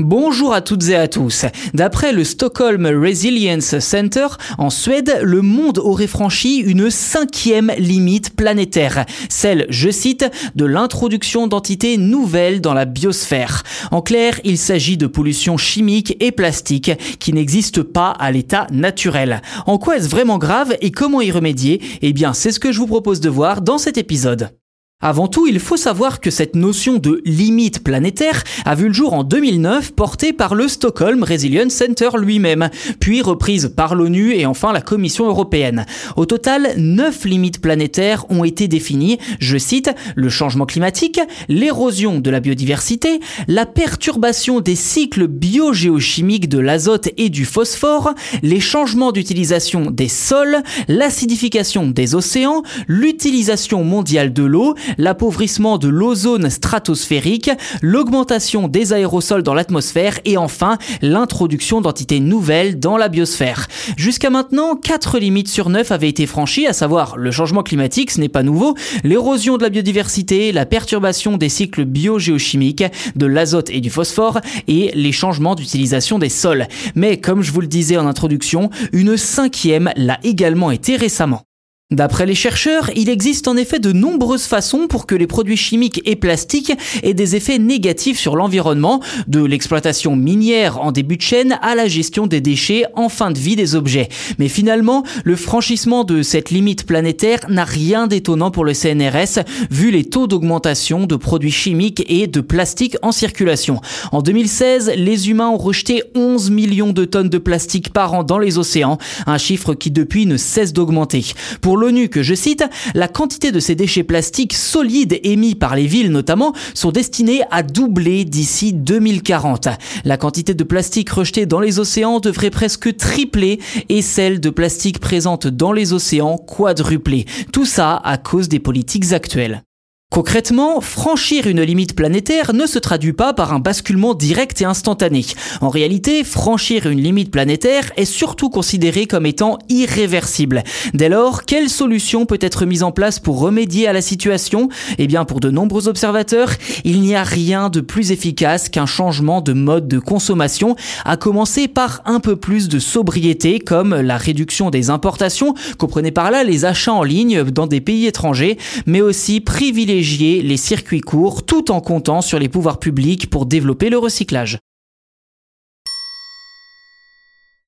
Bonjour à toutes et à tous. D'après le Stockholm Resilience Center, en Suède, le monde aurait franchi une cinquième limite planétaire. Celle, je cite, de l'introduction d'entités nouvelles dans la biosphère. En clair, il s'agit de pollution chimique et plastique qui n'existent pas à l'état naturel. En quoi est-ce vraiment grave et comment y remédier? Eh bien, c'est ce que je vous propose de voir dans cet épisode. Avant tout, il faut savoir que cette notion de limite planétaire a vu le jour en 2009 portée par le Stockholm Resilience Center lui-même, puis reprise par l'ONU et enfin la Commission européenne. Au total, neuf limites planétaires ont été définies, je cite, le changement climatique, l'érosion de la biodiversité, la perturbation des cycles biogéochimiques de l'azote et du phosphore, les changements d'utilisation des sols, l'acidification des océans, l'utilisation mondiale de l'eau, l'appauvrissement de l'ozone stratosphérique, l'augmentation des aérosols dans l'atmosphère et enfin l'introduction d'entités nouvelles dans la biosphère. Jusqu'à maintenant, 4 limites sur 9 avaient été franchies, à savoir le changement climatique, ce n'est pas nouveau, l'érosion de la biodiversité, la perturbation des cycles biogéochimiques, de l'azote et du phosphore et les changements d'utilisation des sols. Mais comme je vous le disais en introduction, une cinquième l'a également été récemment. D'après les chercheurs, il existe en effet de nombreuses façons pour que les produits chimiques et plastiques aient des effets négatifs sur l'environnement, de l'exploitation minière en début de chaîne à la gestion des déchets en fin de vie des objets. Mais finalement, le franchissement de cette limite planétaire n'a rien d'étonnant pour le CNRS, vu les taux d'augmentation de produits chimiques et de plastique en circulation. En 2016, les humains ont rejeté 11 millions de tonnes de plastique par an dans les océans, un chiffre qui depuis ne cesse d'augmenter. l'ONU que je cite, la quantité de ces déchets plastiques solides émis par les villes notamment sont destinés à doubler d'ici 2040. La quantité de plastique rejeté dans les océans devrait presque tripler et celle de plastique présente dans les océans quadrupler. Tout ça à cause des politiques actuelles. Concrètement, franchir une limite planétaire ne se traduit pas par un basculement direct et instantané. En réalité, franchir une limite planétaire est surtout considéré comme étant irréversible. Dès lors, quelle solution peut être mise en place pour remédier à la situation? Eh bien, pour de nombreux observateurs, il n'y a rien de plus efficace qu'un changement de mode de consommation, à commencer par un peu plus de sobriété, comme la réduction des importations, comprenez par là les achats en ligne dans des pays étrangers, mais aussi les circuits courts tout en comptant sur les pouvoirs publics pour développer le recyclage.